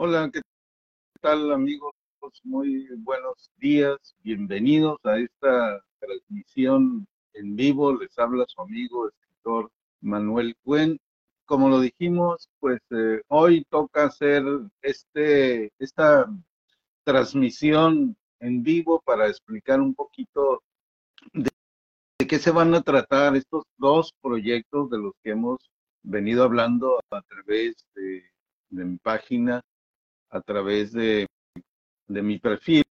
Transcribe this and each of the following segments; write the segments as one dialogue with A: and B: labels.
A: Hola, ¿qué tal amigos? Muy buenos días, bienvenidos a esta transmisión en vivo. Les habla su amigo, escritor Manuel Cuen. Como lo dijimos, pues eh, hoy toca hacer este, esta transmisión en vivo para explicar un poquito de, qué se van a tratar estos dos proyectos de los que hemos venido hablando a través de, de mi página a través de, de mi perfil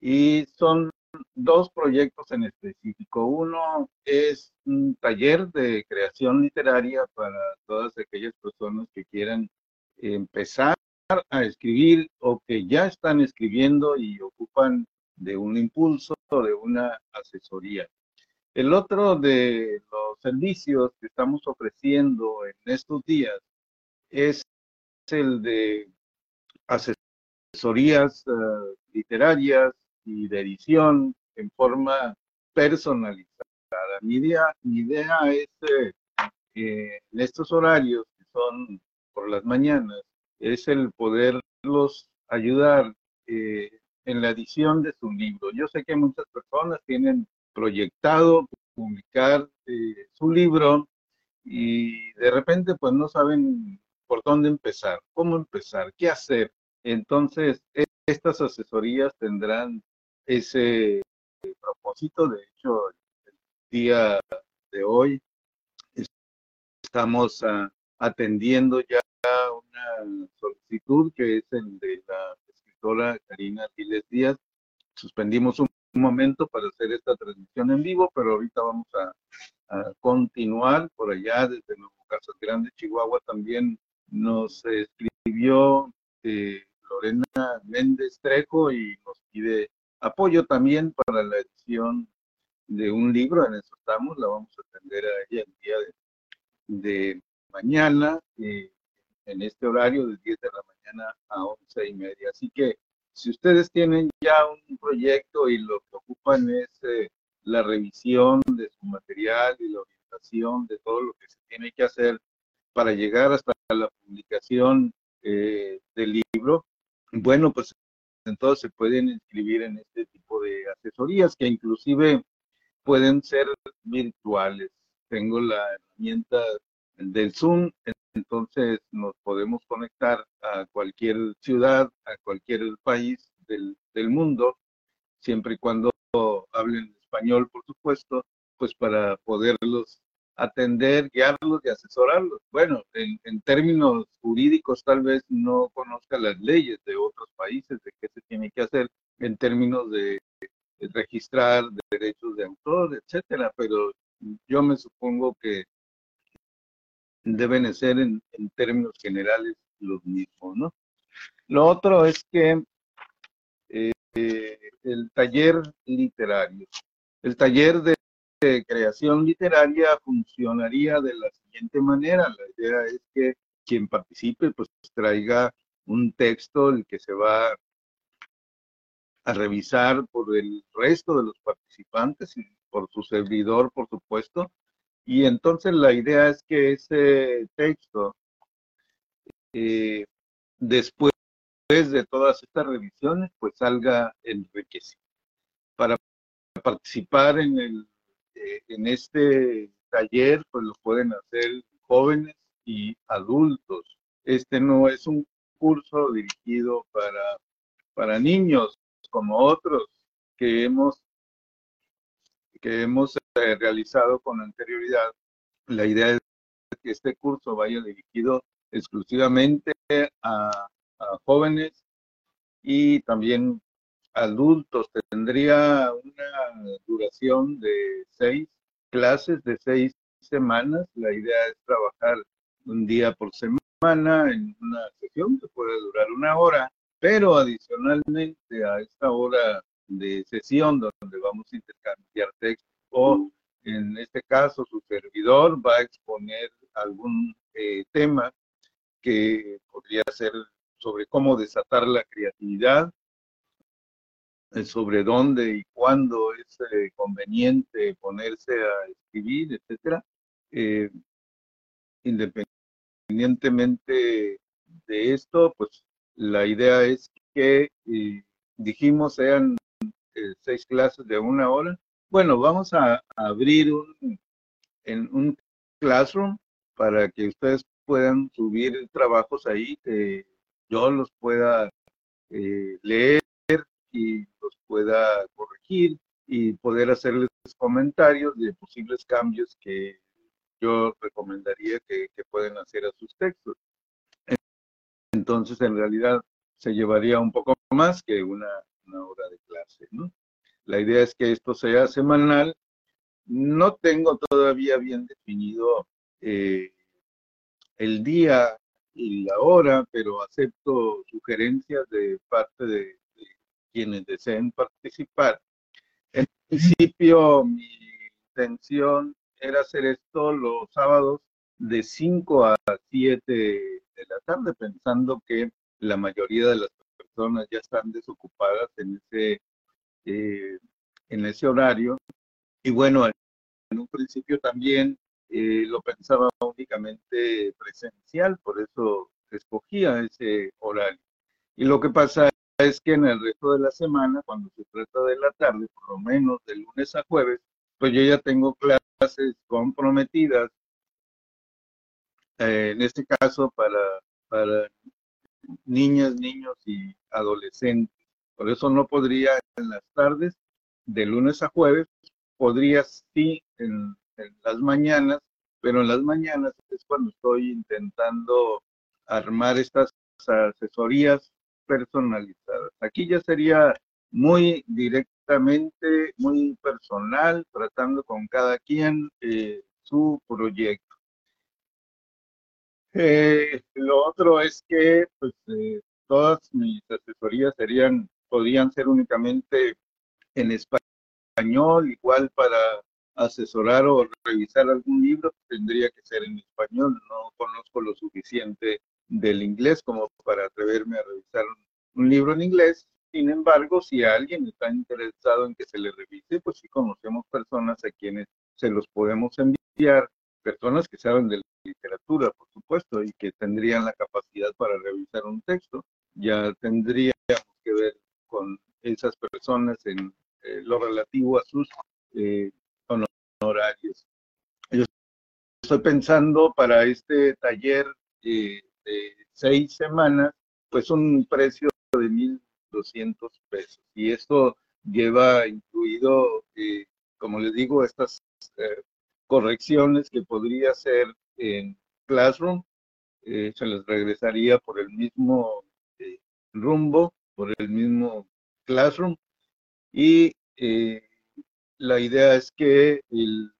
A: y son dos proyectos en específico. Uno es un taller de creación literaria para todas aquellas personas que quieran empezar a escribir o que ya están escribiendo y ocupan de un impulso o de una asesoría. El otro de los servicios que estamos ofreciendo en estos días es el de asesorías uh, literarias y de edición en forma personalizada. Mi idea, mi idea es eh, eh, en estos horarios que son por las mañanas, es el poderlos ayudar eh, en la edición de su libro. Yo sé que muchas personas tienen proyectado publicar su libro y de repente pues no saben por dónde empezar, cómo empezar, qué hacer. Entonces, e, estas asesorías tendrán ese propósito. De hecho, el día de hoy estamos uh, atendiendo ya una solicitud que es el de la escritora Karina Giles Díaz. Suspendimos un momento para hacer esta transmisión en vivo, pero ahorita vamos a, a continuar por allá desde Nuevo Casas Grande, Chihuahua. También nos escribió eh, Lorena Méndez Trejo y nos pide apoyo también para la edición de un libro, en eso estamos, la vamos a atender a ella el día de, mañana, eh, en este horario de 10 de la mañana a 11 y media. Así que si ustedes tienen ya un proyecto y lo que ocupan es eh, la revisión de su material y la orientación de todo lo que se tiene que hacer para llegar hasta la publicación eh, del libro, bueno, pues entonces se pueden inscribir en este tipo de asesorías que inclusive pueden ser virtuales. Tengo la herramienta del Zoom, entonces nos podemos conectar a cualquier ciudad, a cualquier país del, del mundo, siempre y cuando hablen español, por supuesto, pues para poderlos atender, guiarlos y asesorarlos. Bueno, en, términos jurídicos tal vez no conozca las leyes de otros países, de qué se tiene que hacer en términos de, registrar derechos de autor, etcétera, pero yo me supongo que deben ser en, términos generales los mismos, ¿no? Lo otro es que eh, el taller literario, el taller de creación literaria funcionaría de la siguiente manera. La idea es que quien participe pues traiga un texto el que se va a revisar por el resto de los participantes y por su servidor, por supuesto. Y entonces la idea es que ese texto, eh, después de todas estas revisiones, pues salga enriquecido. Para participar en el eh, en este taller pues lo pueden hacer jóvenes y adultos. Este no es un curso dirigido para, para niños como otros que hemos, que hemos eh, realizado con anterioridad. La idea es que este curso vaya dirigido exclusivamente a, a jóvenes y también adultos tendría una duración de seis clases de seis semanas. La idea es trabajar un día por semana en una sesión que puede durar una hora, pero adicionalmente a esta hora de sesión donde vamos a intercambiar texto o en este caso su servidor va a exponer algún eh, tema que podría ser sobre cómo desatar la creatividad sobre dónde y cuándo es eh, conveniente ponerse a escribir, etcétera, eh, independientemente de esto, pues La idea es que dijimos sean eh, seis clases de una hora. Bueno, vamos a, abrir un, en un classroom para que ustedes puedan subir trabajos ahí, que yo los pueda eh, leer y los pueda corregir y poder hacerles comentarios de posibles cambios que yo recomendaría que, que pueden hacer a sus textos. Entonces, en realidad, se llevaría un poco más que una, hora de clase, ¿no? La idea es que esto sea semanal. No tengo todavía bien definido eh, el día y la hora, pero acepto sugerencias de parte de, quienes deseen participar. En principio, mi intención era hacer esto los sábados de 5 a 7 de la tarde, pensando que la mayoría de las personas ya están desocupadas en ese, eh, en ese horario. Y bueno, en un principio también eh, lo pensaba únicamente presencial, por eso escogía ese horario. Y lo que pasa es que en el resto de la semana, cuando se trata de la tarde, por lo menos de lunes a jueves, pues yo ya tengo clases comprometidas, eh, en este caso para, para niñas, niños y adolescentes. Por eso no podría en las tardes, de lunes a jueves, podría sí en, las mañanas, pero en las mañanas es cuando estoy intentando armar estas asesorías personalizadas. Aquí ya sería muy directamente, muy personal, tratando con cada quien eh, su proyecto. Eh, lo otro es que pues, eh, todas mis asesorías serían, podrían ser únicamente en español, igual para asesorar o revisar algún libro tendría que ser en español. No conozco lo suficiente del inglés como para atreverme a revisar un libro en inglés. Sin embargo, si alguien está interesado en que se le revise, pues sí conocemos personas a quienes se los podemos enviar, personas que saben del literatura, por supuesto, y que tendrían la capacidad para revisar un texto. Ya tendríamos que ver con esas personas en eh, lo relativo a sus eh, honorarios. Yo estoy pensando para este taller eh, de seis semanas, pues un precio de 1.200 pesos. Y esto lleva incluido, como les digo, estas correcciones que podría hacer en Classroom, eh, se les regresaría por el mismo eh, rumbo, por el mismo Classroom. Y eh, la idea es que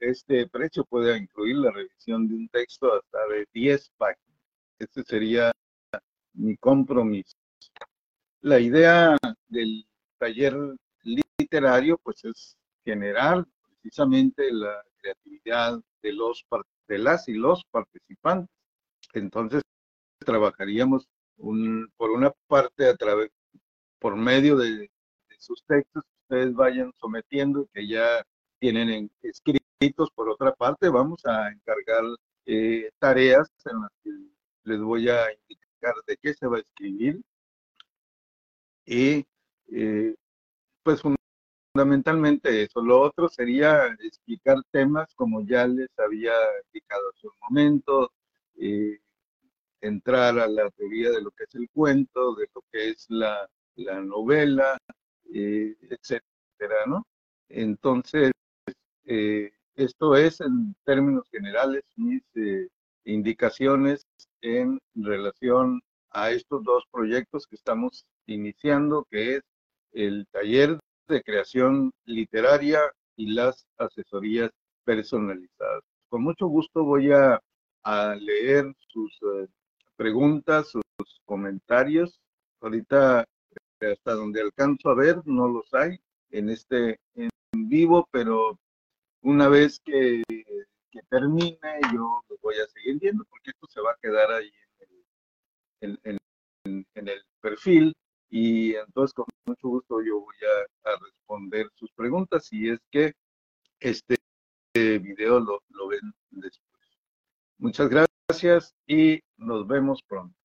A: este precio pueda incluir la revisión de un texto hasta de 10 páginas. Este sería mi compromiso. La idea del taller literario pues es generar precisamente la creatividad de los de las y los participantes. Entonces, trabajaríamos un, por una parte a través, por medio de, sus textos que ustedes vayan sometiendo, que ya tienen escritos, por otra parte, vamos a encargar eh, tareas en las que les voy a indicar de qué se va a escribir. Y eh, pues un, fundamentalmente eso. Lo otro sería explicar temas como ya les había indicado hace un momento, eh, entrar a la teoría de lo que es el cuento, de lo que es la, novela, eh, etcétera, ¿no? Entonces, eh, esto es en términos generales mis indicaciones en relación a estos dos proyectos que estamos iniciando, que es el taller de creación literaria y las asesorías personalizadas. Con mucho gusto voy a, leer sus eh, preguntas, sus comentarios. Ahorita, hasta donde alcanzo a ver, no los hay en este en vivo, pero una vez que, termine, yo los voy a seguir viendo quedar ahí en en el perfil y entonces con mucho gusto yo voy a, responder sus preguntas si es que este video lo, lo ven después. Muchas gracias y nos vemos pronto.